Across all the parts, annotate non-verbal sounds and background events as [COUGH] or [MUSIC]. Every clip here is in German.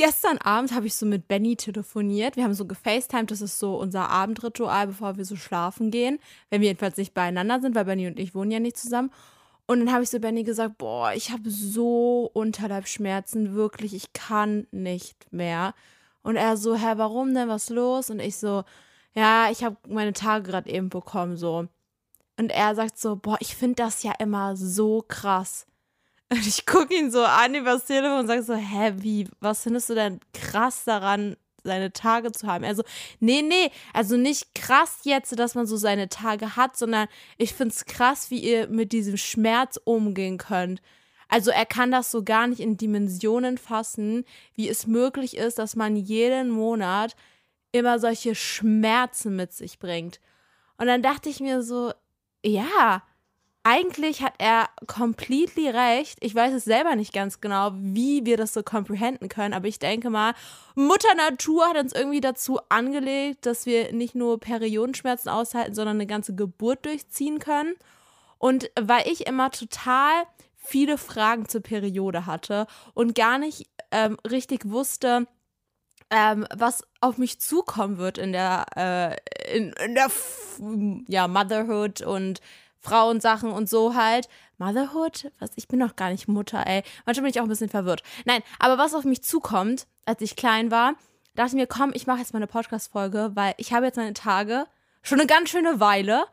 gestern Abend habe ich so mit Benny telefoniert. Wir haben so gefacetimed, das ist so unser Abendritual, bevor wir so schlafen gehen. Wenn wir jedenfalls nicht beieinander sind, weil Benny und ich wohnen ja nicht zusammen. Und dann habe ich so Benny gesagt, boah, ich habe so Unterleibschmerzen, wirklich, ich kann nicht mehr. Und er so, hä, warum denn, was los? Und ich so, ja, ich habe meine Tage gerade eben bekommen, so. Und er sagt so, boah, ich finde das ja immer so krass. Und ich gucke ihn so an übers Telefon und sage so, hä, wie, was findest du denn krass daran, seine Tage zu haben. Also, nee, nee, also nicht krass jetzt, dass man so seine Tage hat, sondern ich finde es krass, wie ihr mit diesem Schmerz umgehen könnt. Also er kann das so gar nicht in Dimensionen fassen, wie es möglich ist, dass man jeden Monat immer solche Schmerzen mit sich bringt. Und dann dachte ich mir so, ja, eigentlich hat er completely recht. Ich weiß es selber nicht ganz genau, wie wir das so comprehenden können, aber ich denke mal, Mutter Natur hat uns irgendwie dazu angelegt, dass wir nicht nur Periodenschmerzen aushalten, sondern eine ganze Geburt durchziehen können. Und weil ich immer total viele Fragen zur Periode hatte und gar nicht ähm, richtig wusste, ähm, was auf mich zukommen wird in der, äh, in, in der ja, Motherhood und Frauensachen und so halt. Motherhood? Was? Ich bin doch gar nicht Mutter, ey. Manchmal bin ich auch ein bisschen verwirrt. Nein, aber was auf mich zukommt, als ich klein war, dachte ich mir, komm, ich mache jetzt mal eine Podcast-Folge, weil ich habe jetzt meine Tage schon eine ganz schöne Weile.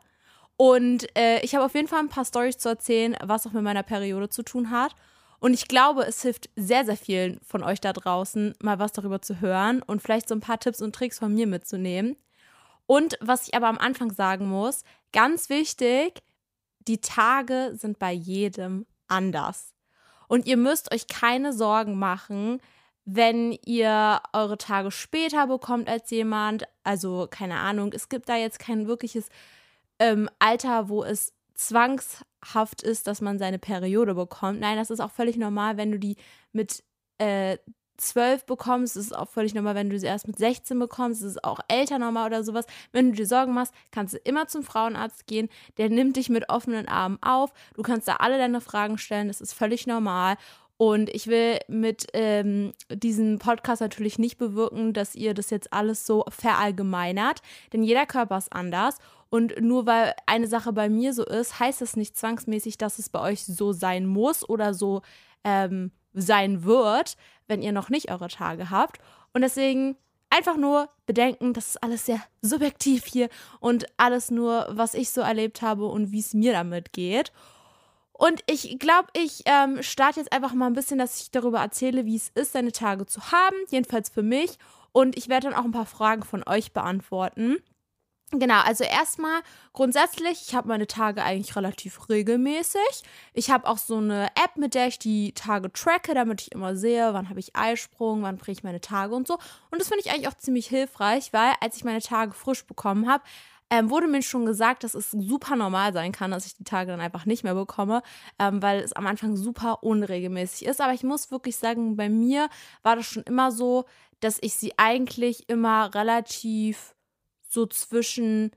Und äh, ich habe auf jeden Fall ein paar Storys zu erzählen, was auch mit meiner Periode zu tun hat. Und ich glaube, es hilft sehr, sehr vielen von euch da draußen, mal was darüber zu hören und vielleicht so ein paar Tipps und Tricks von mir mitzunehmen. Und was ich aber am Anfang sagen muss, ganz wichtig, die Tage sind bei jedem anders. Und ihr müsst euch keine Sorgen machen, wenn ihr eure Tage später bekommt als jemand. Also keine Ahnung, es gibt da jetzt kein wirkliches ähm, Alter, wo es zwangshaft ist, dass man seine Periode bekommt. Nein, das ist auch völlig normal, wenn du die mit äh, 12 bekommst, ist es auch völlig normal, wenn du sie erst mit 16 bekommst, ist es auch älter normal oder sowas. Wenn du dir Sorgen machst, kannst du immer zum Frauenarzt gehen, der nimmt dich mit offenen Armen auf, du kannst da alle deine Fragen stellen, das ist völlig normal. Und ich will mit ähm, diesem Podcast natürlich nicht bewirken, dass ihr das jetzt alles so verallgemeinert, denn jeder Körper ist anders. Und nur weil eine Sache bei mir so ist, heißt es nicht zwangsmäßig, dass es bei euch so sein muss oder so ähm, sein wird, wenn ihr noch nicht eure Tage habt. Und deswegen einfach nur bedenken, das ist alles sehr subjektiv hier und alles nur, was ich so erlebt habe und wie es mir damit geht. Und ich glaube, ich ähm, starte jetzt einfach mal ein bisschen, dass ich darüber erzähle, wie es ist, seine Tage zu haben, jedenfalls für mich. Und ich werde dann auch ein paar Fragen von euch beantworten. Genau, also erstmal grundsätzlich, ich habe meine Tage eigentlich relativ regelmäßig. Ich habe auch so eine App, mit der ich die Tage tracke, damit ich immer sehe, wann habe ich Eisprung, wann bringe ich meine Tage und so. Und das finde ich eigentlich auch ziemlich hilfreich, weil als ich meine Tage frisch bekommen habe, ähm, wurde mir schon gesagt, dass es super normal sein kann, dass ich die Tage dann einfach nicht mehr bekomme, ähm, weil es am Anfang super unregelmäßig ist. Aber ich muss wirklich sagen, bei mir war das schon immer so, dass ich sie eigentlich immer relativ so zwischen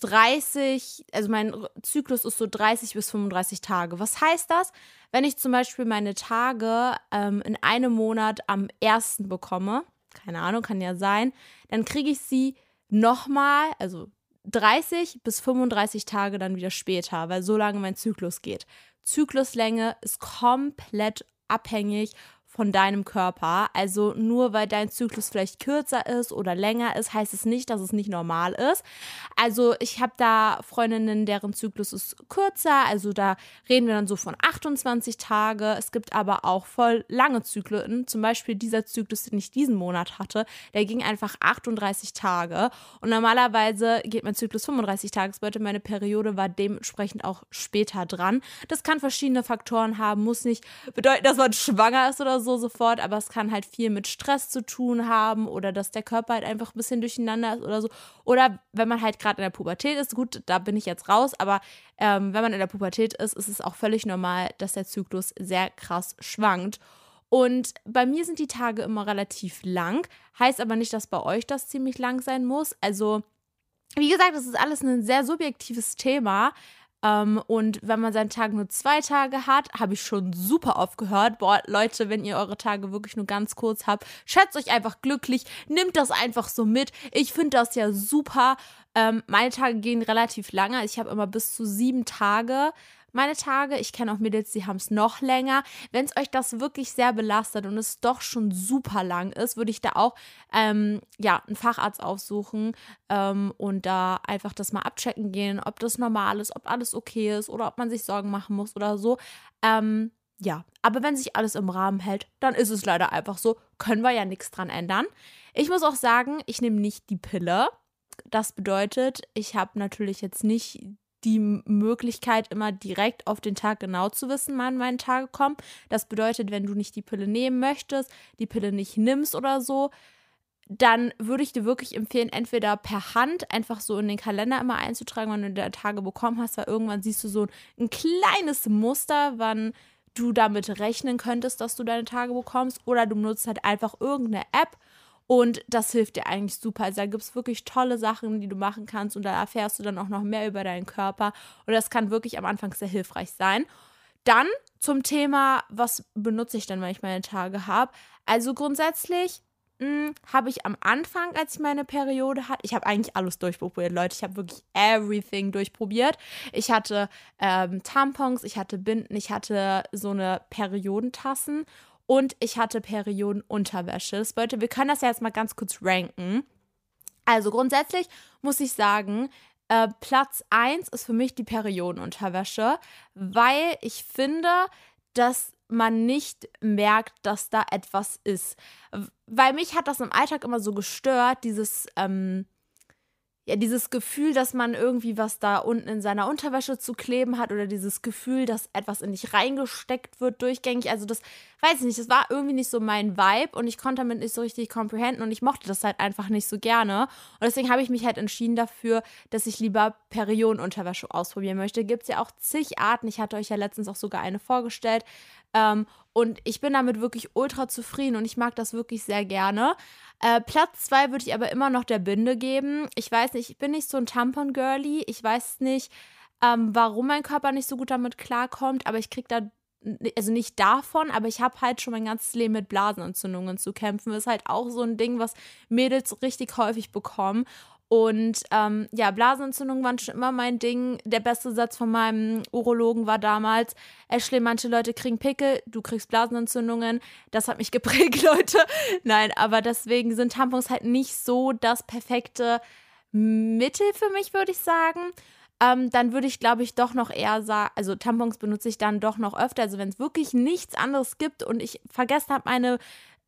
30, also mein Zyklus ist so 30 bis 35 Tage. Was heißt das? Wenn ich zum Beispiel meine Tage ähm, in einem Monat am ersten bekomme, keine Ahnung, kann ja sein, dann kriege ich sie nochmal, also 30 bis 35 Tage dann wieder später, weil so lange mein Zyklus geht. Zykluslänge ist komplett abhängig von deinem Körper. Also nur weil dein Zyklus vielleicht kürzer ist oder länger ist, heißt es nicht, dass es nicht normal ist. Also ich habe da Freundinnen, deren Zyklus ist kürzer. Also da reden wir dann so von 28 Tage. Es gibt aber auch voll lange Zyklen. Zum Beispiel dieser Zyklus, den ich diesen Monat hatte, der ging einfach 38 Tage. Und normalerweise geht mein Zyklus 35 Tage. Meine Periode war dementsprechend auch später dran. Das kann verschiedene Faktoren haben. Muss nicht bedeuten, dass man schwanger ist oder so so sofort, aber es kann halt viel mit Stress zu tun haben oder dass der Körper halt einfach ein bisschen durcheinander ist oder so. Oder wenn man halt gerade in der Pubertät ist, gut, da bin ich jetzt raus, aber ähm, wenn man in der Pubertät ist, ist es auch völlig normal, dass der Zyklus sehr krass schwankt. Und bei mir sind die Tage immer relativ lang, heißt aber nicht, dass bei euch das ziemlich lang sein muss. Also, wie gesagt, das ist alles ein sehr subjektives Thema. Ähm, und wenn man seinen Tag nur zwei Tage hat, habe ich schon super oft gehört. Boah, Leute, wenn ihr eure Tage wirklich nur ganz kurz habt, schätzt euch einfach glücklich, nimmt das einfach so mit. Ich finde das ja super. Ähm, meine Tage gehen relativ lange. Ich habe immer bis zu sieben Tage meine Tage. Ich kenne auch Mädels, die haben es noch länger. Wenn es euch das wirklich sehr belastet und es doch schon super lang ist, würde ich da auch ähm, ja, einen Facharzt aufsuchen ähm, und da einfach das mal abchecken gehen, ob das normal ist, ob alles okay ist oder ob man sich Sorgen machen muss oder so. Ähm, ja, aber wenn sich alles im Rahmen hält, dann ist es leider einfach so. Können wir ja nichts dran ändern. Ich muss auch sagen, ich nehme nicht die Pille. Das bedeutet, ich habe natürlich jetzt nicht die Möglichkeit, immer direkt auf den Tag genau zu wissen, wann meine Tage kommen. Das bedeutet, wenn du nicht die Pille nehmen möchtest, die Pille nicht nimmst oder so, dann würde ich dir wirklich empfehlen, entweder per Hand einfach so in den Kalender immer einzutragen, wann du deine Tage bekommen hast, weil irgendwann siehst du so ein kleines Muster, wann du damit rechnen könntest, dass du deine Tage bekommst, oder du nutzt halt einfach irgendeine App und das hilft dir eigentlich super. Also da gibt es wirklich tolle Sachen, die du machen kannst und da erfährst du dann auch noch mehr über deinen Körper. Und das kann wirklich am Anfang sehr hilfreich sein. Dann zum Thema, was benutze ich denn, wenn ich meine Tage habe? Also grundsätzlich hm, habe ich am Anfang, als ich meine Periode hatte, ich habe eigentlich alles durchprobiert, Leute. Ich habe wirklich everything durchprobiert. Ich hatte ähm, Tampons, ich hatte Binden, ich hatte so eine Periodentassen und ich hatte Periodenunterwäsche. Leute, wir können das ja jetzt mal ganz kurz ranken. Also grundsätzlich muss ich sagen, äh, Platz 1 ist für mich die Periodenunterwäsche, weil ich finde, dass man nicht merkt, dass da etwas ist. Weil mich hat das im Alltag immer so gestört, dieses, ähm, ja, dieses Gefühl, dass man irgendwie was da unten in seiner Unterwäsche zu kleben hat oder dieses Gefühl, dass etwas in dich reingesteckt wird durchgängig. Also das, weiß ich nicht, das war irgendwie nicht so mein Vibe und ich konnte damit nicht so richtig comprehenden und ich mochte das halt einfach nicht so gerne. Und deswegen habe ich mich halt entschieden dafür, dass ich lieber Periodenunterwäsche ausprobieren möchte. Gibt es ja auch zig Arten. Ich hatte euch ja letztens auch sogar eine vorgestellt. Ähm, und ich bin damit wirklich ultra zufrieden und ich mag das wirklich sehr gerne. Äh, Platz zwei würde ich aber immer noch der Binde geben. Ich weiß nicht, ich bin nicht so ein Tampon-Girly. Ich weiß nicht, ähm, warum mein Körper nicht so gut damit klarkommt, aber ich kriege da also nicht davon, aber ich habe halt schon mein ganzes Leben mit Blasenentzündungen zu kämpfen. Das ist halt auch so ein Ding, was Mädels richtig häufig bekommen. Und ähm, ja, Blasenentzündungen waren schon immer mein Ding. Der beste Satz von meinem Urologen war damals: Ashley, manche Leute kriegen Pickel, du kriegst Blasenentzündungen. Das hat mich [LAUGHS] geprägt, Leute. Nein, aber deswegen sind Tampons halt nicht so das perfekte Mittel für mich, würde ich sagen. Ähm, dann würde ich, glaube ich, doch noch eher sagen, also Tampons benutze ich dann doch noch öfter. Also wenn es wirklich nichts anderes gibt und ich vergessen habe, meine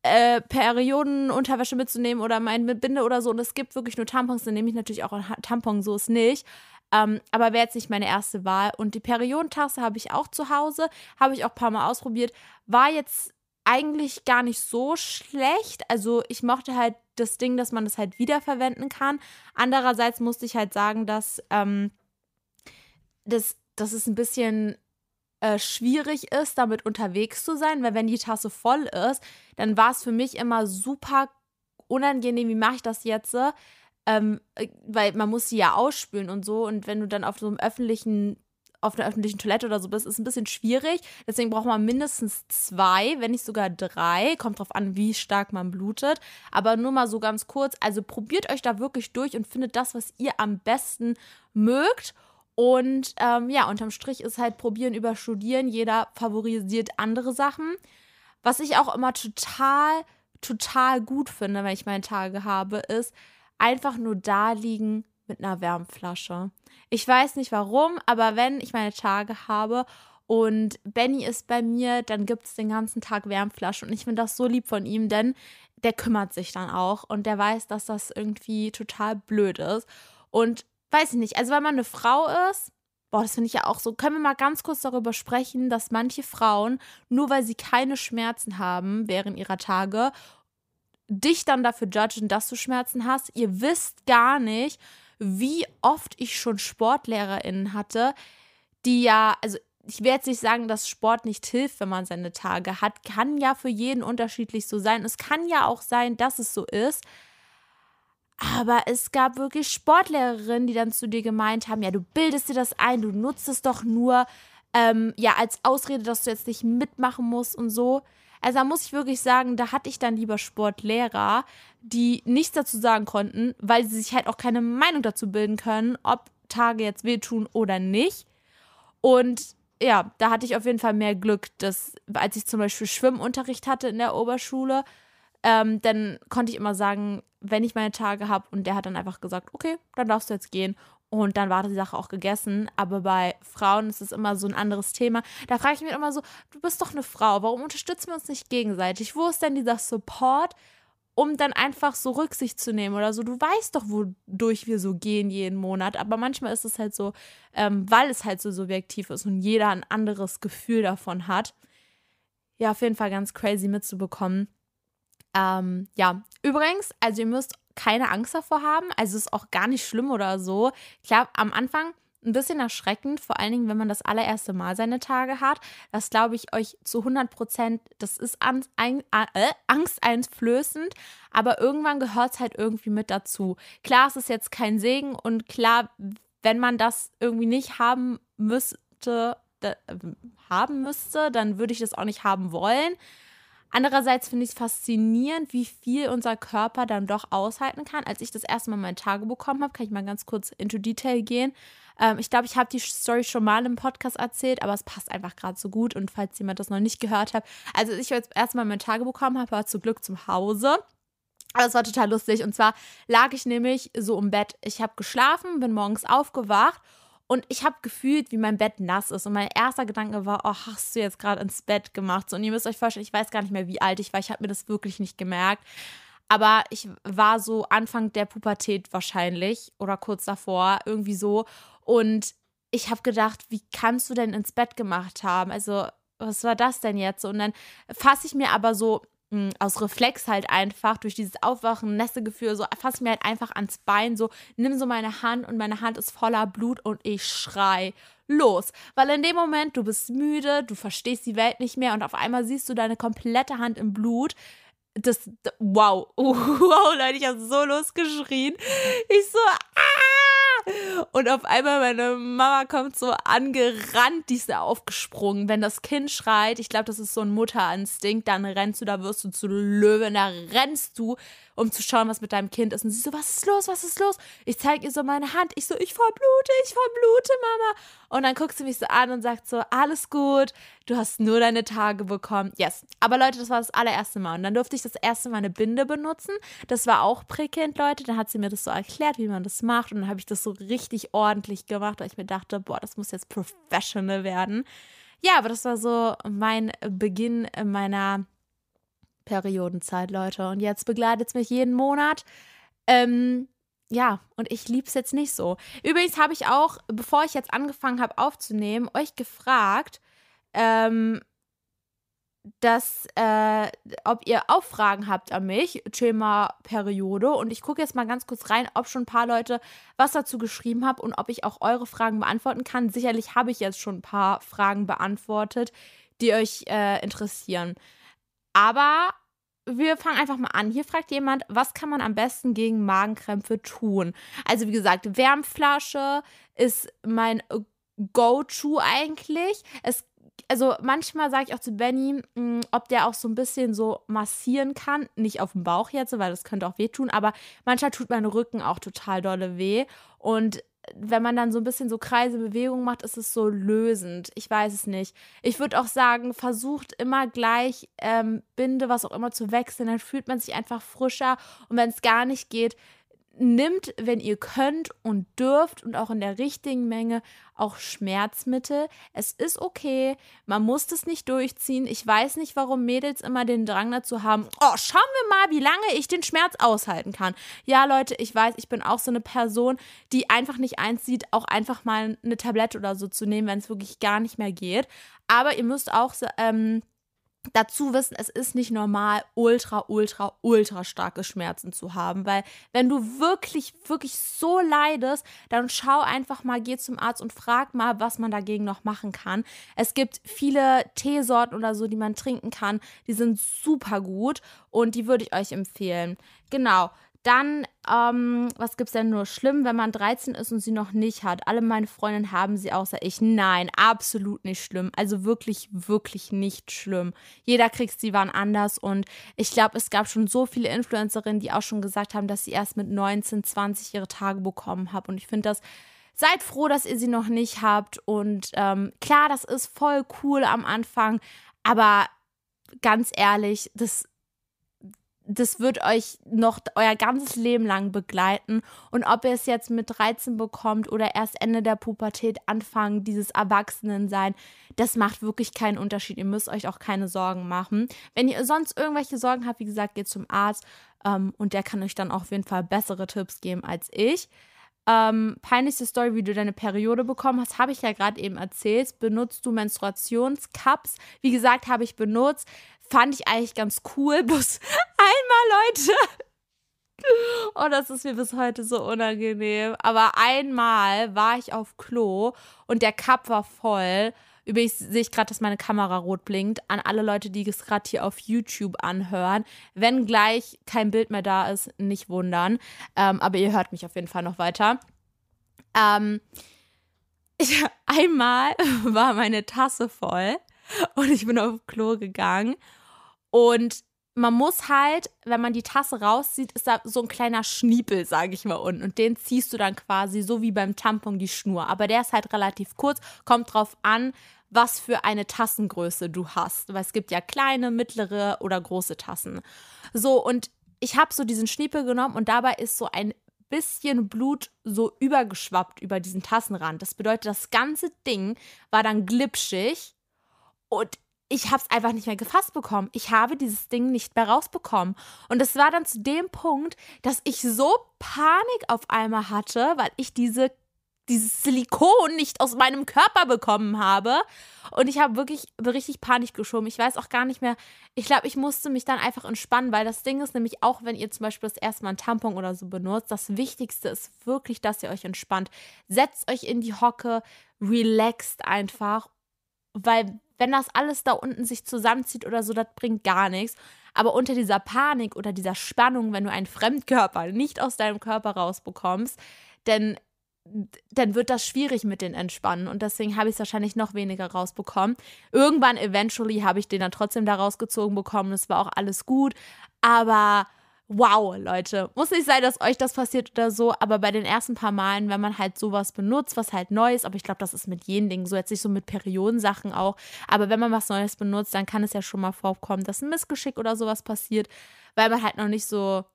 äh, Periodenunterwäsche mitzunehmen oder mein Binde oder so. Und es gibt wirklich nur Tampons, dann nehme ich natürlich auch Tampon, so ist nicht. Ähm, aber wäre jetzt nicht meine erste Wahl. Und die Periodentasse habe ich auch zu Hause, habe ich auch ein paar Mal ausprobiert. War jetzt eigentlich gar nicht so schlecht. Also ich mochte halt das Ding, dass man das halt wiederverwenden kann. Andererseits musste ich halt sagen, dass ähm, das, das ist ein bisschen äh, schwierig ist, damit unterwegs zu sein, weil wenn die Tasse voll ist, dann war es für mich immer super unangenehm, wie mache ich das jetzt? Ähm, äh, weil man muss sie ja ausspülen und so und wenn du dann auf so einem öffentlichen auf einer öffentlichen Toilette oder so bist, ist ein bisschen schwierig. Deswegen braucht man mindestens zwei, wenn nicht sogar drei. Kommt drauf an, wie stark man blutet. Aber nur mal so ganz kurz. Also probiert euch da wirklich durch und findet das, was ihr am besten mögt. Und ähm, ja, unterm Strich ist halt probieren über studieren. Jeder favorisiert andere Sachen. Was ich auch immer total, total gut finde, wenn ich meine Tage habe, ist einfach nur da liegen mit einer Wärmflasche. Ich weiß nicht warum, aber wenn ich meine Tage habe und Benny ist bei mir, dann gibt es den ganzen Tag Wärmflasche. Und ich finde das so lieb von ihm, denn der kümmert sich dann auch und der weiß, dass das irgendwie total blöd ist. Und weiß ich nicht, also wenn man eine Frau ist, boah, das finde ich ja auch so, können wir mal ganz kurz darüber sprechen, dass manche Frauen, nur weil sie keine Schmerzen haben während ihrer Tage, dich dann dafür judgen, dass du Schmerzen hast. Ihr wisst gar nicht, wie oft ich schon SportlehrerInnen hatte, die ja, also ich werde jetzt nicht sagen, dass Sport nicht hilft, wenn man seine Tage hat. Kann ja für jeden unterschiedlich so sein. Es kann ja auch sein, dass es so ist. Aber es gab wirklich Sportlehrerinnen, die dann zu dir gemeint haben, ja, du bildest dir das ein, du nutzt es doch nur ähm, ja als Ausrede, dass du jetzt nicht mitmachen musst und so. Also da muss ich wirklich sagen, da hatte ich dann lieber Sportlehrer, die nichts dazu sagen konnten, weil sie sich halt auch keine Meinung dazu bilden können, ob Tage jetzt wehtun oder nicht. Und ja, da hatte ich auf jeden Fall mehr Glück, dass als ich zum Beispiel Schwimmunterricht hatte in der Oberschule, ähm, dann konnte ich immer sagen, wenn ich meine Tage habe und der hat dann einfach gesagt, okay, dann darfst du jetzt gehen. Und dann war die Sache auch gegessen. Aber bei Frauen ist es immer so ein anderes Thema. Da frage ich mich immer so, du bist doch eine Frau, warum unterstützen wir uns nicht gegenseitig? Wo ist denn dieser Support, um dann einfach so Rücksicht zu nehmen oder so? Du weißt doch, wodurch wir so gehen jeden Monat. Aber manchmal ist es halt so, ähm, weil es halt so subjektiv ist und jeder ein anderes Gefühl davon hat. Ja, auf jeden Fall ganz crazy mitzubekommen. Ähm, ja, übrigens, also ihr müsst keine Angst davor haben. Also ist auch gar nicht schlimm oder so. Klar, am Anfang ein bisschen erschreckend, vor allen Dingen, wenn man das allererste Mal seine Tage hat. Das glaube ich euch zu 100 Prozent, das ist an, ein, äh, angsteinflößend, aber irgendwann gehört es halt irgendwie mit dazu. Klar, es ist jetzt kein Segen und klar, wenn man das irgendwie nicht haben müsste, da, haben müsste, dann würde ich das auch nicht haben wollen. Andererseits finde ich es faszinierend, wie viel unser Körper dann doch aushalten kann. Als ich das erste Mal meine Tage bekommen habe, kann ich mal ganz kurz into Detail gehen. Ähm, ich glaube, ich habe die Story schon mal im Podcast erzählt, aber es passt einfach gerade so gut. Und falls jemand das noch nicht gehört hat, also als ich jetzt erstmal meine Tage bekommen habe, war zu Glück zum Hause. Aber es war total lustig. Und zwar lag ich nämlich so im Bett. Ich habe geschlafen, bin morgens aufgewacht und ich habe gefühlt, wie mein Bett nass ist. Und mein erster Gedanke war, oh, hast du jetzt gerade ins Bett gemacht? und ihr müsst euch vorstellen, ich weiß gar nicht mehr, wie alt ich war. Ich habe mir das wirklich nicht gemerkt. Aber ich war so Anfang der Pubertät wahrscheinlich oder kurz davor, irgendwie so. Und ich habe gedacht, wie kannst du denn ins Bett gemacht haben? Also, was war das denn jetzt? Und dann fasse ich mir aber so hm, aus Reflex halt einfach durch dieses Aufwachen, Nässegefühl, so fass mir halt einfach ans Bein, so nimm so meine Hand und meine Hand ist voller Blut und ich schrei los. Weil in dem Moment, du bist müde, du verstehst die Welt nicht mehr und auf einmal siehst du deine komplette Hand im Blut. Das, wow, [LAUGHS] wow, Leute, ich habe so losgeschrien. Ich so, ah! Und auf einmal meine Mama kommt so angerannt, die ist da aufgesprungen. Wenn das Kind schreit, ich glaube, das ist so ein Mutterinstinkt, dann rennst du, da wirst du zu Löwen, da rennst du um zu schauen, was mit deinem Kind ist. Und sie so, was ist los, was ist los? Ich zeige ihr so meine Hand. Ich so, ich verblute, ich verblute, Mama. Und dann guckt sie mich so an und sagt so, alles gut, du hast nur deine Tage bekommen. Yes. Aber Leute, das war das allererste Mal. Und dann durfte ich das erste Mal eine Binde benutzen. Das war auch prickelnd, Leute. Dann hat sie mir das so erklärt, wie man das macht. Und dann habe ich das so richtig ordentlich gemacht, weil ich mir dachte, boah, das muss jetzt professional werden. Ja, aber das war so mein Beginn meiner Periodenzeit, Leute. Und jetzt begleitet es mich jeden Monat. Ähm, ja, und ich liebe es jetzt nicht so. Übrigens habe ich auch, bevor ich jetzt angefangen habe aufzunehmen, euch gefragt, ähm, dass, äh, ob ihr auch Fragen habt an mich, Thema Periode. Und ich gucke jetzt mal ganz kurz rein, ob schon ein paar Leute was dazu geschrieben haben und ob ich auch eure Fragen beantworten kann. Sicherlich habe ich jetzt schon ein paar Fragen beantwortet, die euch äh, interessieren. Aber wir fangen einfach mal an. Hier fragt jemand, was kann man am besten gegen Magenkrämpfe tun? Also wie gesagt, Wärmflasche ist mein Go-To eigentlich. Es also manchmal sage ich auch zu Benny, mm, ob der auch so ein bisschen so massieren kann. Nicht auf dem Bauch jetzt, weil das könnte auch wehtun, aber manchmal tut mein Rücken auch total dolle weh. Und wenn man dann so ein bisschen so Kreise Bewegungen macht, ist es so lösend. Ich weiß es nicht. Ich würde auch sagen, versucht immer gleich ähm, Binde, was auch immer zu wechseln. Dann fühlt man sich einfach frischer. Und wenn es gar nicht geht, nimmt, wenn ihr könnt und dürft und auch in der richtigen Menge auch Schmerzmittel. Es ist okay, man muss das nicht durchziehen. Ich weiß nicht, warum Mädels immer den Drang dazu haben, oh, schauen wir mal, wie lange ich den Schmerz aushalten kann. Ja, Leute, ich weiß, ich bin auch so eine Person, die einfach nicht eins sieht, auch einfach mal eine Tablette oder so zu nehmen, wenn es wirklich gar nicht mehr geht. Aber ihr müsst auch ähm, dazu wissen, es ist nicht normal, ultra, ultra, ultra starke Schmerzen zu haben, weil wenn du wirklich, wirklich so leidest, dann schau einfach mal, geh zum Arzt und frag mal, was man dagegen noch machen kann. Es gibt viele Teesorten oder so, die man trinken kann, die sind super gut und die würde ich euch empfehlen. Genau. Dann, ähm, was es denn nur schlimm, wenn man 13 ist und sie noch nicht hat? Alle meine Freundinnen haben sie außer ich. Nein, absolut nicht schlimm. Also wirklich, wirklich nicht schlimm. Jeder kriegt sie waren anders und ich glaube, es gab schon so viele Influencerinnen, die auch schon gesagt haben, dass sie erst mit 19, 20 ihre Tage bekommen haben. Und ich finde das seid froh, dass ihr sie noch nicht habt. Und ähm, klar, das ist voll cool am Anfang, aber ganz ehrlich, das das wird euch noch euer ganzes Leben lang begleiten. Und ob ihr es jetzt mit 13 bekommt oder erst Ende der Pubertät anfangen, dieses Erwachsenensein, das macht wirklich keinen Unterschied. Ihr müsst euch auch keine Sorgen machen. Wenn ihr sonst irgendwelche Sorgen habt, wie gesagt, geht zum Arzt ähm, und der kann euch dann auf jeden Fall bessere Tipps geben als ich. Ähm, peinlichste Story, wie du deine Periode bekommen hast, habe ich ja gerade eben erzählt. Benutzt du Menstruationscups? Wie gesagt, habe ich benutzt. Fand ich eigentlich ganz cool. [LAUGHS] Bloß einmal, Leute. Oh, das ist mir bis heute so unangenehm. Aber einmal war ich auf Klo und der Cup war voll. Übrigens sehe ich gerade, dass meine Kamera rot blinkt. An alle Leute, die es gerade hier auf YouTube anhören. Wenn gleich kein Bild mehr da ist, nicht wundern. Ähm, aber ihr hört mich auf jeden Fall noch weiter. Ähm, ich, [LAUGHS] einmal [LAUGHS] war meine Tasse voll [LAUGHS] und ich bin auf Klo gegangen. Und man muss halt, wenn man die Tasse rauszieht, ist da so ein kleiner Schniepel, sage ich mal, unten. Und den ziehst du dann quasi so wie beim Tampon die Schnur. Aber der ist halt relativ kurz, kommt drauf an, was für eine Tassengröße du hast. Weil es gibt ja kleine, mittlere oder große Tassen. So, und ich habe so diesen Schniepel genommen und dabei ist so ein bisschen Blut so übergeschwappt über diesen Tassenrand. Das bedeutet, das ganze Ding war dann glitschig und ich habe es einfach nicht mehr gefasst bekommen. Ich habe dieses Ding nicht mehr rausbekommen. Und es war dann zu dem Punkt, dass ich so Panik auf einmal hatte, weil ich diese dieses Silikon nicht aus meinem Körper bekommen habe. Und ich habe wirklich richtig Panik geschoben. Ich weiß auch gar nicht mehr. Ich glaube, ich musste mich dann einfach entspannen, weil das Ding ist nämlich auch, wenn ihr zum Beispiel das erste Mal einen Tampon oder so benutzt, das Wichtigste ist wirklich, dass ihr euch entspannt. Setzt euch in die Hocke, relaxt einfach, weil wenn das alles da unten sich zusammenzieht oder so, das bringt gar nichts. Aber unter dieser Panik oder dieser Spannung, wenn du einen Fremdkörper nicht aus deinem Körper rausbekommst, denn dann wird das schwierig mit den Entspannen und deswegen habe ich es wahrscheinlich noch weniger rausbekommen. Irgendwann, eventually, habe ich den dann trotzdem da rausgezogen bekommen. Es war auch alles gut, aber wow, Leute. Muss nicht sein, dass euch das passiert oder so, aber bei den ersten paar Malen, wenn man halt sowas benutzt, was halt neu ist, aber ich glaube, das ist mit jedem Ding so, jetzt nicht so mit Periodensachen auch, aber wenn man was Neues benutzt, dann kann es ja schon mal vorkommen, dass ein Missgeschick oder sowas passiert, weil man halt noch nicht so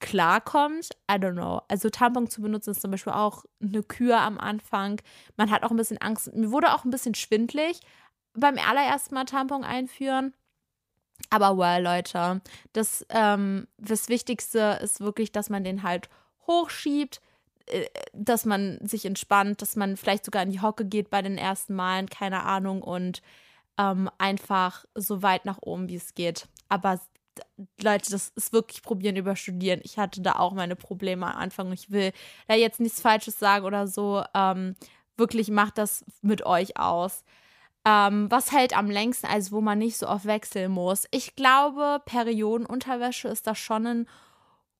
klarkommt. I don't know. Also Tampon zu benutzen ist zum Beispiel auch eine Kür am Anfang. Man hat auch ein bisschen Angst. Mir wurde auch ein bisschen schwindlig beim allerersten Mal Tampon einführen. Aber well, Leute, das, ähm, das Wichtigste ist wirklich, dass man den halt hochschiebt, äh, dass man sich entspannt, dass man vielleicht sogar in die Hocke geht bei den ersten Malen, keine Ahnung, und ähm, einfach so weit nach oben, wie es geht. Aber Leute, das ist wirklich probieren über Studieren. Ich hatte da auch meine Probleme am Anfang. Ich will da jetzt nichts Falsches sagen oder so. Ähm, wirklich macht das mit euch aus. Ähm, was hält am längsten, also wo man nicht so oft wechseln muss? Ich glaube, Periodenunterwäsche ist da schon ein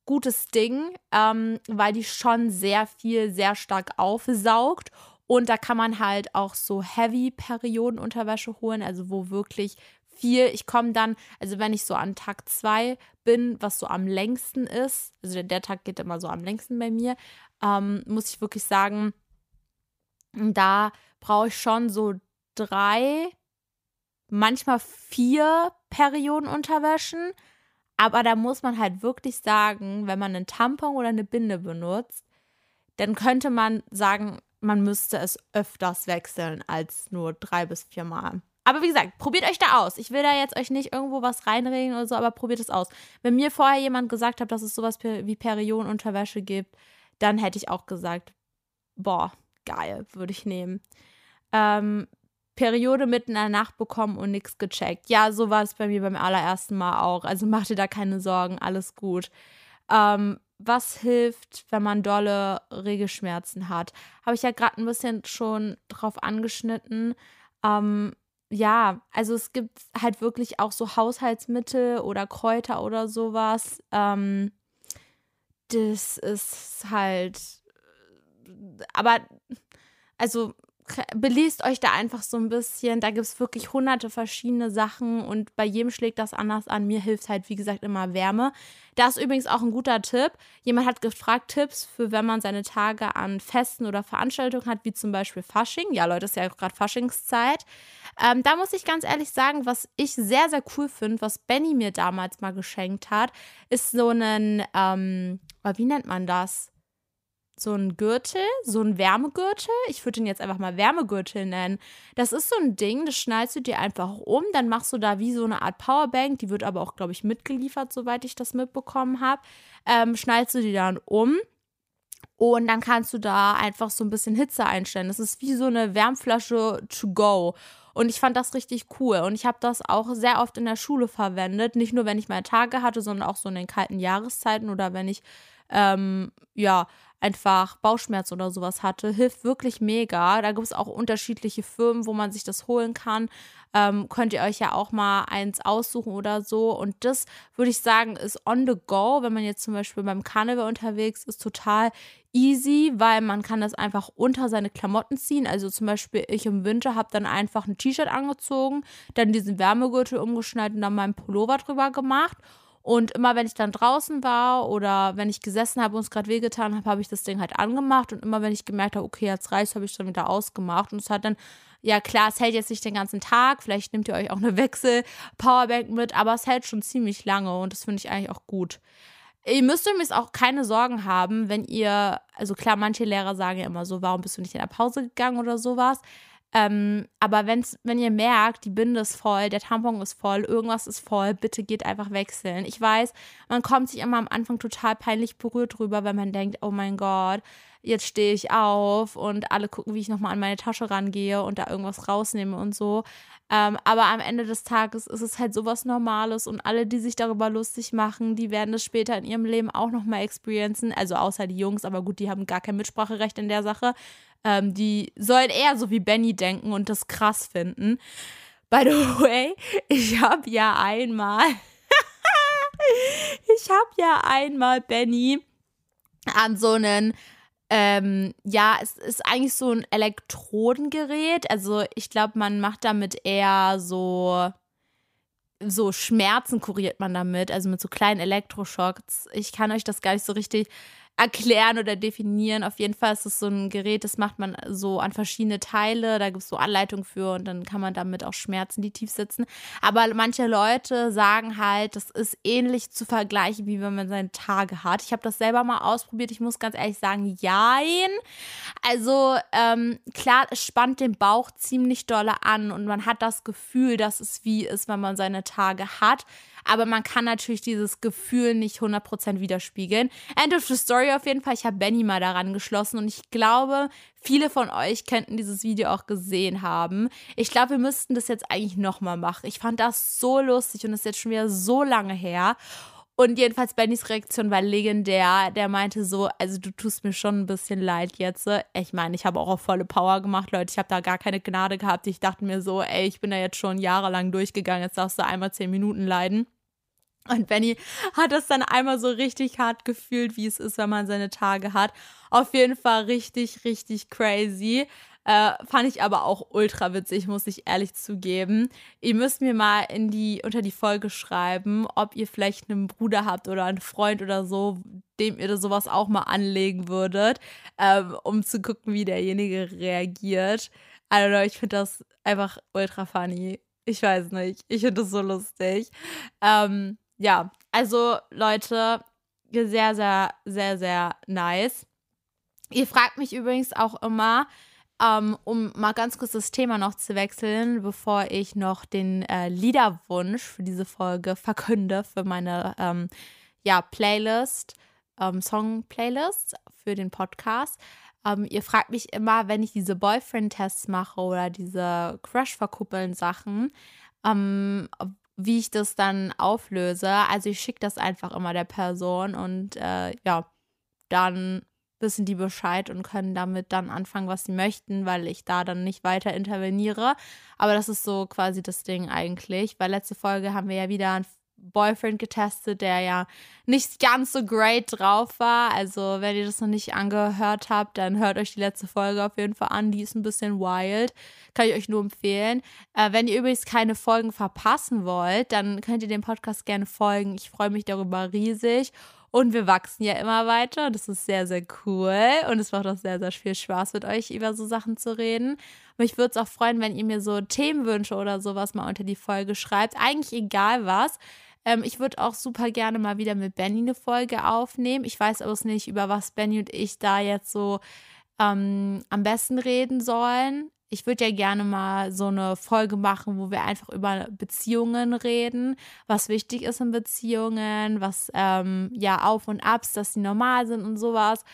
gutes Ding, ähm, weil die schon sehr viel, sehr stark aufsaugt. Und da kann man halt auch so Heavy-Periodenunterwäsche holen, also wo wirklich viel, ich komme dann, also wenn ich so an Tag zwei bin, was so am längsten ist, also der, der Tag geht immer so am längsten bei mir, ähm, muss ich wirklich sagen, da brauche ich schon so drei, manchmal vier Periodenunterwäschen. Aber da muss man halt wirklich sagen, wenn man einen Tampon oder eine Binde benutzt, dann könnte man sagen, man müsste es öfters wechseln als nur drei bis vier Mal. Aber wie gesagt, probiert euch da aus. Ich will da jetzt euch nicht irgendwo was reinregen oder so, aber probiert es aus. Wenn mir vorher jemand gesagt hat, dass es sowas wie Periodenunterwäsche gibt, dann hätte ich auch gesagt, boah, geil, würde ich nehmen. Ähm, Periode mitten in der Nacht bekommen und nichts gecheckt. Ja, so war es bei mir beim allerersten Mal auch. Also mach dir da keine Sorgen, alles gut. Ähm, was hilft, wenn man dolle Regelschmerzen hat? Habe ich ja gerade ein bisschen schon drauf angeschnitten. Ähm, ja, also es gibt halt wirklich auch so Haushaltsmittel oder Kräuter oder sowas, ähm, das ist halt. Aber, also belest euch da einfach so ein bisschen. Da gibt es wirklich hunderte verschiedene Sachen und bei jedem schlägt das anders an. Mir hilft halt, wie gesagt, immer Wärme. Das ist übrigens auch ein guter Tipp. Jemand hat gefragt, Tipps für, wenn man seine Tage an Festen oder Veranstaltungen hat, wie zum Beispiel Fasching. Ja, Leute, ist ja gerade Faschingszeit. Ähm, da muss ich ganz ehrlich sagen, was ich sehr, sehr cool finde, was Benny mir damals mal geschenkt hat, ist so ein, ähm, wie nennt man das? So ein Gürtel, so ein Wärmegürtel. Ich würde den jetzt einfach mal Wärmegürtel nennen. Das ist so ein Ding, das schnallst du dir einfach um, dann machst du da wie so eine Art Powerbank, die wird aber auch, glaube ich, mitgeliefert, soweit ich das mitbekommen habe. Ähm, schnallst du die dann um und dann kannst du da einfach so ein bisschen Hitze einstellen. Das ist wie so eine Wärmflasche to go. Und ich fand das richtig cool. Und ich habe das auch sehr oft in der Schule verwendet. Nicht nur, wenn ich meine Tage hatte, sondern auch so in den kalten Jahreszeiten oder wenn ich ähm, ja, einfach Bauchschmerz oder sowas hatte, hilft wirklich mega. Da gibt es auch unterschiedliche Firmen, wo man sich das holen kann. Ähm, könnt ihr euch ja auch mal eins aussuchen oder so. Und das würde ich sagen, ist on the go, wenn man jetzt zum Beispiel beim Karneval unterwegs ist, total easy, weil man kann das einfach unter seine Klamotten ziehen. Also zum Beispiel ich im Winter habe dann einfach ein T-Shirt angezogen, dann diesen Wärmegürtel umgeschnallt und dann meinen Pullover drüber gemacht. Und immer wenn ich dann draußen war oder wenn ich gesessen habe und es gerade wehgetan habe, habe ich das Ding halt angemacht. Und immer wenn ich gemerkt habe, okay, jetzt reicht, habe ich es dann wieder ausgemacht. Und es hat dann, ja klar, es hält jetzt nicht den ganzen Tag. Vielleicht nehmt ihr euch auch eine [LAUGHS] Wechsel-Powerbank mit, aber es hält schon ziemlich lange und das finde ich eigentlich auch gut. Ihr müsst übrigens auch keine Sorgen haben, wenn ihr, also klar, manche Lehrer sagen ja immer so, warum bist du nicht in der Pause gegangen oder sowas. Ähm, aber wenn's, wenn ihr merkt, die Binde ist voll, der Tampon ist voll, irgendwas ist voll, bitte geht einfach wechseln. Ich weiß, man kommt sich immer am Anfang total peinlich berührt drüber, wenn man denkt, oh mein Gott, jetzt stehe ich auf und alle gucken, wie ich nochmal an meine Tasche rangehe und da irgendwas rausnehme und so. Ähm, aber am Ende des Tages ist es halt sowas Normales und alle, die sich darüber lustig machen, die werden es später in ihrem Leben auch nochmal experiencen. Also außer die Jungs, aber gut, die haben gar kein Mitspracherecht in der Sache. Ähm, die sollen eher so wie Benny denken und das krass finden. By the [LAUGHS] way, ich habe ja einmal, [LAUGHS] ich habe ja einmal Benny an so einen, ähm, ja, es ist eigentlich so ein Elektrodengerät. Also ich glaube, man macht damit eher so, so Schmerzen kuriert man damit, also mit so kleinen Elektroschocks. Ich kann euch das gar nicht so richtig erklären oder definieren. Auf jeden Fall ist es so ein Gerät, das macht man so an verschiedene Teile. Da gibt es so Anleitungen für und dann kann man damit auch Schmerzen, die tief sitzen. Aber manche Leute sagen halt, das ist ähnlich zu vergleichen, wie wenn man seine Tage hat. Ich habe das selber mal ausprobiert. Ich muss ganz ehrlich sagen, jein. Also ähm, klar, es spannt den Bauch ziemlich dolle an und man hat das Gefühl, dass es wie ist, wenn man seine Tage hat aber man kann natürlich dieses Gefühl nicht 100% widerspiegeln. End of the story auf jeden Fall. Ich habe Benny mal daran geschlossen und ich glaube, viele von euch könnten dieses Video auch gesehen haben. Ich glaube, wir müssten das jetzt eigentlich nochmal machen. Ich fand das so lustig und ist jetzt schon wieder so lange her. Und jedenfalls Bennys Reaktion war legendär. Der meinte so, also du tust mir schon ein bisschen leid jetzt. Ich meine, ich habe auch auf volle Power gemacht, Leute. Ich habe da gar keine Gnade gehabt. Ich dachte mir so, ey, ich bin da jetzt schon jahrelang durchgegangen. Jetzt darfst du einmal zehn Minuten leiden. Und Benny hat das dann einmal so richtig hart gefühlt, wie es ist, wenn man seine Tage hat. Auf jeden Fall richtig, richtig crazy. Äh, fand ich aber auch ultra witzig, muss ich ehrlich zugeben. Ihr müsst mir mal in die, unter die Folge schreiben, ob ihr vielleicht einen Bruder habt oder einen Freund oder so, dem ihr sowas auch mal anlegen würdet, ähm, um zu gucken, wie derjenige reagiert. Also ich finde das einfach ultra funny. Ich weiß nicht. Ich finde das so lustig. Ähm, ja, also Leute, sehr, sehr, sehr, sehr nice. Ihr fragt mich übrigens auch immer, ähm, um mal ganz kurz das Thema noch zu wechseln, bevor ich noch den äh, Liederwunsch für diese Folge verkünde für meine ähm, ja, Playlist, ähm, Song-Playlist für den Podcast. Ähm, ihr fragt mich immer, wenn ich diese Boyfriend-Tests mache oder diese Crush-Verkuppeln-Sachen, ähm, wie ich das dann auflöse. Also ich schicke das einfach immer der Person und äh, ja, dann wissen die Bescheid und können damit dann anfangen, was sie möchten, weil ich da dann nicht weiter interveniere. Aber das ist so quasi das Ding eigentlich, weil letzte Folge haben wir ja wieder Boyfriend getestet, der ja nicht ganz so great drauf war. Also, wenn ihr das noch nicht angehört habt, dann hört euch die letzte Folge auf jeden Fall an. Die ist ein bisschen wild. Kann ich euch nur empfehlen. Äh, wenn ihr übrigens keine Folgen verpassen wollt, dann könnt ihr dem Podcast gerne folgen. Ich freue mich darüber riesig. Und wir wachsen ja immer weiter. Das ist sehr, sehr cool. Und es macht auch sehr, sehr viel Spaß, mit euch über so Sachen zu reden. Mich würde es auch freuen, wenn ihr mir so Themenwünsche oder sowas mal unter die Folge schreibt. Eigentlich egal was. Ähm, ich würde auch super gerne mal wieder mit Benny eine Folge aufnehmen. Ich weiß aber nicht, über was Benny und ich da jetzt so ähm, am besten reden sollen. Ich würde ja gerne mal so eine Folge machen, wo wir einfach über Beziehungen reden, was wichtig ist in Beziehungen, was ähm, ja Auf und Abs, dass sie normal sind und sowas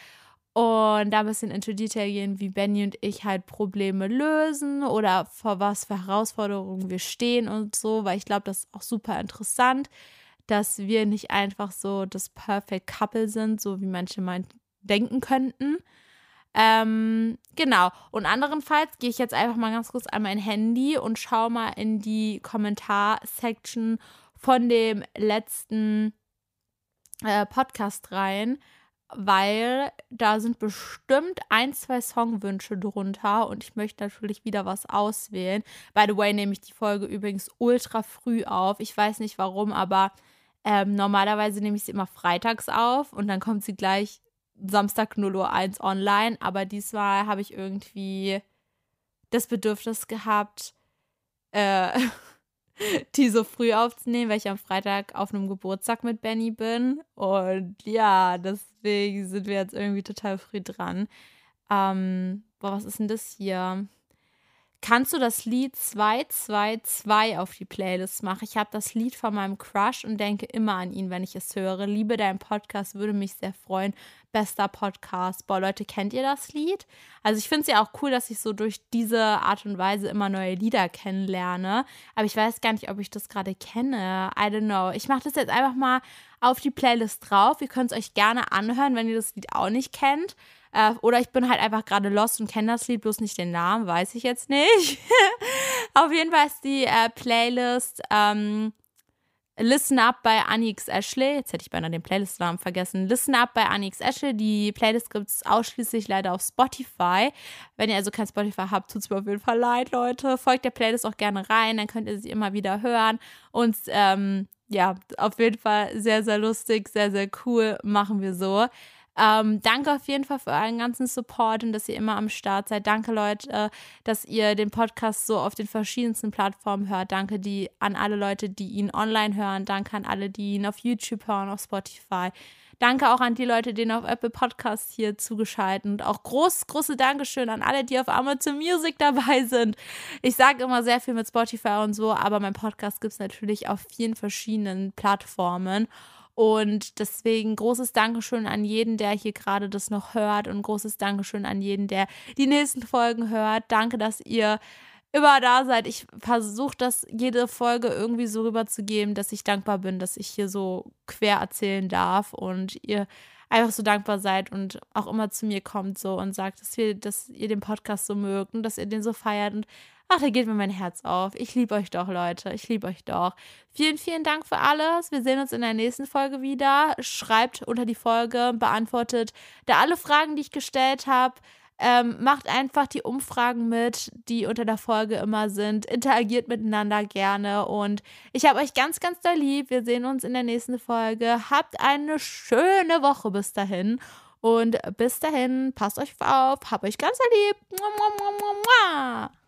und da ein bisschen into Detail gehen, wie Benny und ich halt Probleme lösen oder vor was für Herausforderungen wir stehen und so, weil ich glaube, das ist auch super interessant, dass wir nicht einfach so das Perfect Couple sind, so wie manche meinen, denken könnten. Ähm, genau. Und anderenfalls gehe ich jetzt einfach mal ganz kurz an mein Handy und schaue mal in die Kommentarsection von dem letzten äh, Podcast rein weil da sind bestimmt ein, zwei Songwünsche drunter und ich möchte natürlich wieder was auswählen. By the way, nehme ich die Folge übrigens ultra früh auf. Ich weiß nicht warum, aber ähm, normalerweise nehme ich sie immer freitags auf und dann kommt sie gleich Samstag 0 Uhr 1 online. Aber diesmal habe ich irgendwie das Bedürfnis gehabt, äh, [LAUGHS] [LAUGHS] die so früh aufzunehmen, weil ich am Freitag auf einem Geburtstag mit Benny bin. Und ja, deswegen sind wir jetzt irgendwie total früh dran. Ähm, boah, was ist denn das hier? Kannst du das Lied 222 auf die Playlist machen? Ich habe das Lied von meinem Crush und denke immer an ihn, wenn ich es höre. Liebe deinen Podcast, würde mich sehr freuen. Bester Podcast. Boah, Leute, kennt ihr das Lied? Also ich finde es ja auch cool, dass ich so durch diese Art und Weise immer neue Lieder kennenlerne. Aber ich weiß gar nicht, ob ich das gerade kenne. I don't know. Ich mache das jetzt einfach mal auf die Playlist drauf. Ihr könnt es euch gerne anhören, wenn ihr das Lied auch nicht kennt. Äh, oder ich bin halt einfach gerade lost und kenne das Lied, bloß nicht den Namen, weiß ich jetzt nicht. [LAUGHS] Auf jeden Fall ist die äh, Playlist ähm, Listen Up bei Anix Ashley. Jetzt hätte ich beinahe den Playlist-Namen vergessen. Listen Up bei Anix Ashley. Die Playlist gibt es ausschließlich leider auf Spotify. Wenn ihr also kein Spotify habt, tut es mir auf jeden Fall leid, Leute. Folgt der Playlist auch gerne rein, dann könnt ihr sie immer wieder hören. Und ähm, ja, auf jeden Fall sehr, sehr lustig, sehr, sehr cool. Machen wir so. Ähm, danke auf jeden Fall für euren ganzen Support und dass ihr immer am Start seid. Danke, Leute, dass ihr den Podcast so auf den verschiedensten Plattformen hört. Danke die, an alle Leute, die ihn online hören. Danke an alle, die ihn auf YouTube hören, auf Spotify. Danke auch an die Leute, die auf Apple Podcasts hier zugeschaltet und auch groß, große Dankeschön an alle, die auf Amazon Music dabei sind. Ich sage immer sehr viel mit Spotify und so, aber mein Podcast gibt es natürlich auf vielen verschiedenen Plattformen. Und deswegen großes Dankeschön an jeden, der hier gerade das noch hört und großes Dankeschön an jeden, der die nächsten Folgen hört. Danke, dass ihr immer da seid. Ich versuche das jede Folge irgendwie so rüberzugeben, dass ich dankbar bin, dass ich hier so quer erzählen darf und ihr einfach so dankbar seid und auch immer zu mir kommt so und sagt, dass, wir, dass ihr den Podcast so mögt und dass ihr den so feiert und Ach, da geht mir mein Herz auf. Ich liebe euch doch, Leute. Ich liebe euch doch. Vielen, vielen Dank für alles. Wir sehen uns in der nächsten Folge wieder. Schreibt unter die Folge, beantwortet da alle Fragen, die ich gestellt habe. Ähm, macht einfach die Umfragen mit, die unter der Folge immer sind. Interagiert miteinander gerne. Und ich habe euch ganz, ganz doll lieb. Wir sehen uns in der nächsten Folge. Habt eine schöne Woche bis dahin. Und bis dahin, passt euch auf. Hab euch ganz lieb. Mua, mua, mua, mua.